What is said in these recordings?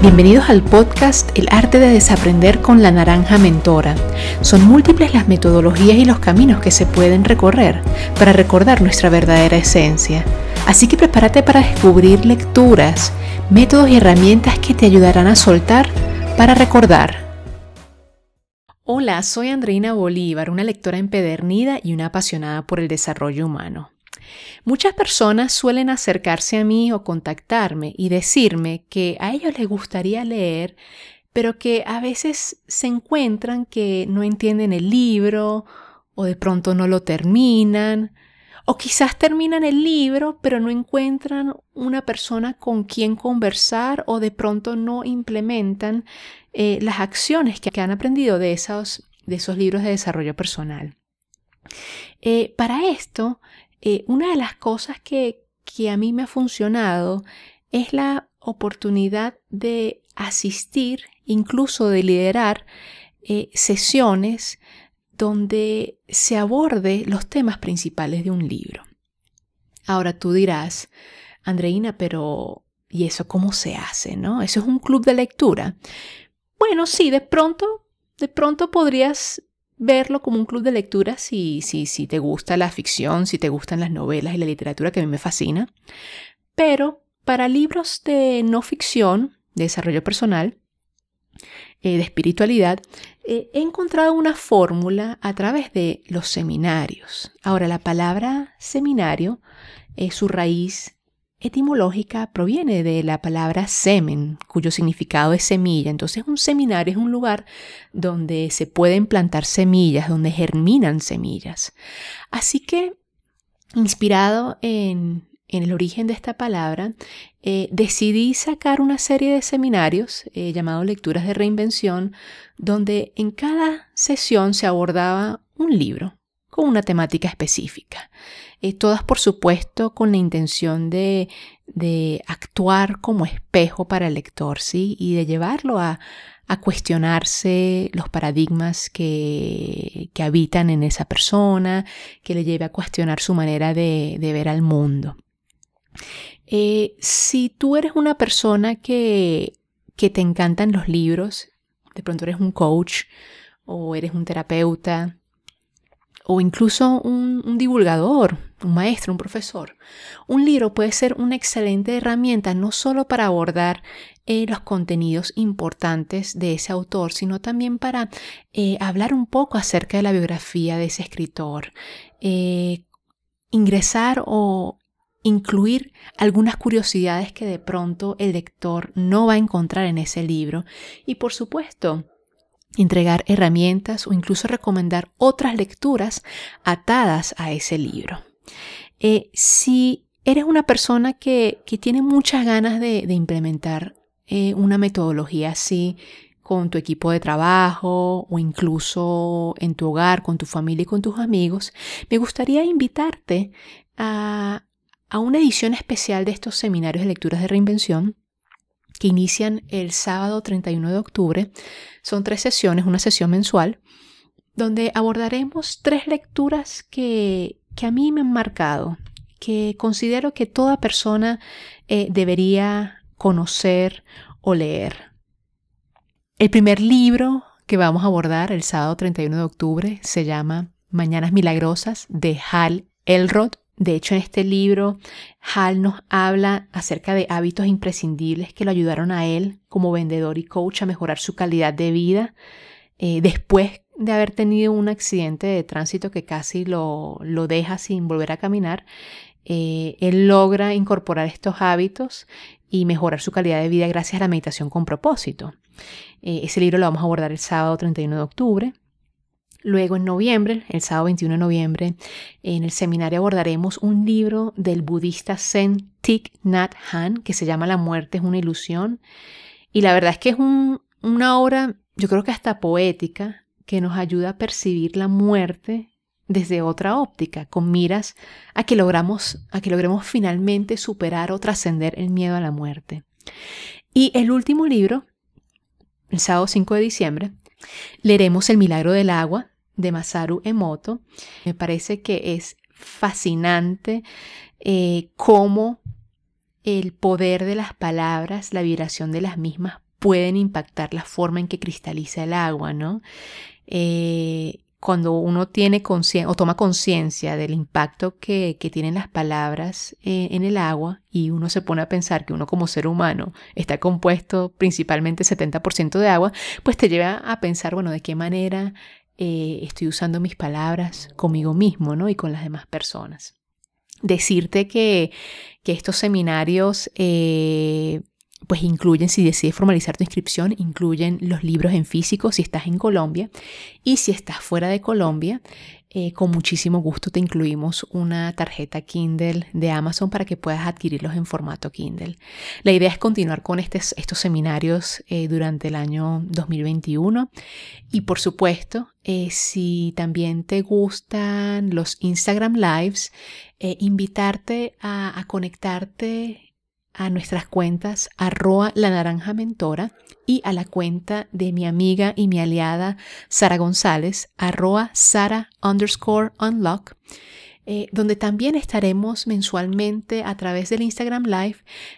Bienvenidos al podcast El arte de desaprender con la naranja mentora. Son múltiples las metodologías y los caminos que se pueden recorrer para recordar nuestra verdadera esencia. Así que prepárate para descubrir lecturas, métodos y herramientas que te ayudarán a soltar para recordar. Hola, soy Andreina Bolívar, una lectora empedernida y una apasionada por el desarrollo humano. Muchas personas suelen acercarse a mí o contactarme y decirme que a ellos les gustaría leer, pero que a veces se encuentran que no entienden el libro o de pronto no lo terminan, o quizás terminan el libro pero no encuentran una persona con quien conversar o de pronto no implementan eh, las acciones que, han aprendido de esos, de esos libros de desarrollo personal. Eh, para esto eh, una de las cosas que, a mí me ha funcionado es la oportunidad de asistir, incluso de liderar eh, sesiones donde se aborde los temas principales de un libro. Ahora tú dirás, Andreina, pero ¿y eso cómo se hace? ¿No? ¿Eso es un club de lectura? Bueno, sí, de pronto, de pronto podrías verlo como un club de lectura si, si, si te gusta la ficción, si te gustan las novelas y la literatura, que a mí me fascina. Pero para libros de no ficción, de desarrollo personal, eh, de espiritualidad, eh, he encontrado una fórmula a través de los seminarios. Ahora, la palabra seminario, es su raíz etimológica proviene de la palabra semen, cuyo significado es semilla. Entonces un seminario es un lugar donde se pueden plantar semillas, donde germinan semillas. Así que, inspirado en, el origen de esta palabra, eh, decidí sacar una serie de seminarios eh, llamados Lecturas de Reinvención, donde en cada sesión se abordaba un libro con una temática específica. Eh, todas, por supuesto, con la intención de, actuar como espejo para el lector, ¿sí? Y de llevarlo a, cuestionarse los paradigmas que, habitan en esa persona, que le lleve a cuestionar su manera de, ver al mundo. Eh, si tú eres una persona que, que te encantan los libros, de pronto eres un coach o eres un terapeuta, o incluso un, divulgador, un maestro, un profesor. Un libro puede ser una excelente herramienta no solo para abordar eh, los contenidos importantes de ese autor, sino también para eh, hablar un poco acerca de la biografía de ese escritor, eh, ingresar o incluir algunas curiosidades que de pronto el lector no va a encontrar en ese libro y por supuesto entregar herramientas o incluso recomendar otras lecturas atadas a ese libro. Eh, si eres una persona que, tiene muchas ganas de, implementar eh, una metodología así con tu equipo de trabajo o incluso en tu hogar, con tu familia y con tus amigos, me gustaría invitarte a, a una edición especial de estos seminarios de lecturas de reinvención que inician el sábado 31 de octubre. Son tres sesiones, una sesión mensual, donde abordaremos tres lecturas que, que a mí me han marcado, que considero que toda persona eh, debería conocer o leer. El primer libro que vamos a abordar el sábado 31 de octubre se llama Mañanas Milagrosas de Hal Elrod. De hecho, en este libro, Hal nos habla acerca de hábitos imprescindibles que lo ayudaron a él como vendedor y coach a mejorar su calidad de vida eh, después de haber tenido un accidente de tránsito que casi lo, lo deja sin volver a caminar. Eh, él logra incorporar estos hábitos y mejorar su calidad de vida gracias a la meditación con propósito. Eh, ese libro lo vamos a abordar el sábado 31 de octubre. Luego en noviembre, el sábado 21 de noviembre, en el seminario abordaremos un libro del budista Zen Thich Nhat Hanh que se llama La muerte es una ilusión. Y la verdad es que es una obra, yo creo que hasta poética, que nos ayuda a percibir la muerte desde otra óptica, con miras a que logramos, a que logremos finalmente superar o trascender el miedo a la muerte. Y el último libro, el sábado 5 de diciembre, Leeremos El milagro del agua de Masaru Emoto. Me parece que es fascinante eh, cómo el poder de las palabras, la vibración de las mismas pueden impactar la forma en que cristaliza el agua, ¿no? Eh, cuando uno tiene o toma conciencia del impacto que, tienen las palabras eh, en el agua y uno se pone a pensar que uno como ser humano está compuesto principalmente 70% de agua, pues te lleva a pensar, bueno, de qué manera eh, estoy usando mis palabras conmigo mismo, ¿no? Y con las demás personas. Decirte que, que estos seminarios pues incluyen, si decides formalizar tu inscripción, incluyen los libros en físico si estás en Colombia y si estás fuera de Colombia, eh, con muchísimo gusto te incluimos una tarjeta Kindle de Amazon para que puedas adquirirlos en formato Kindle. La idea es continuar con estos seminarios eh, durante el año 2021 y por supuesto, eh, si también te gustan los Instagram Lives, invitarte a conectarte a nuestras cuentas arroa la naranja mentora y a la cuenta de mi amiga y mi aliada Sara González arroa Sara underscore unlock. Eh, donde también estaremos mensualmente a través del Instagram Live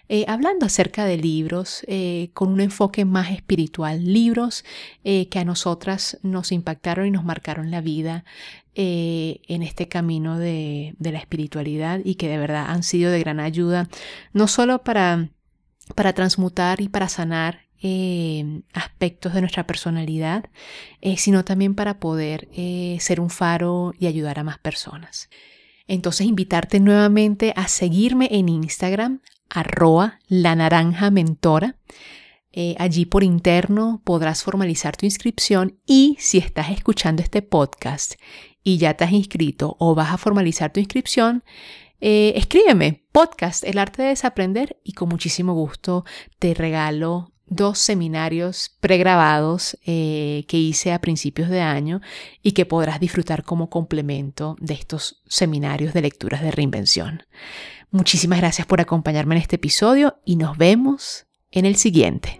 eh, hablando acerca de libros eh, con un enfoque más espiritual, libros que a nosotras nos impactaron y nos marcaron la vida en este camino de, la espiritualidad y que de verdad han sido de gran ayuda, no solo para, para transmutar y para sanar aspectos de nuestra personalidad, sino también para poder ser un faro y ayudar a más personas. Entonces invitarte nuevamente a seguirme en Instagram, arroba la naranja mentora. allí por interno podrás formalizar tu inscripción y si estás escuchando este podcast y ya te has inscrito o vas a formalizar tu inscripción, eh, escríbeme podcast El arte de desaprender y con muchísimo gusto te regalo dos seminarios pregrabados eh, que hice a principios de año y que podrás disfrutar como complemento de estos seminarios de lecturas de reinvención. Muchísimas gracias por acompañarme en este episodio y nos vemos en el siguiente.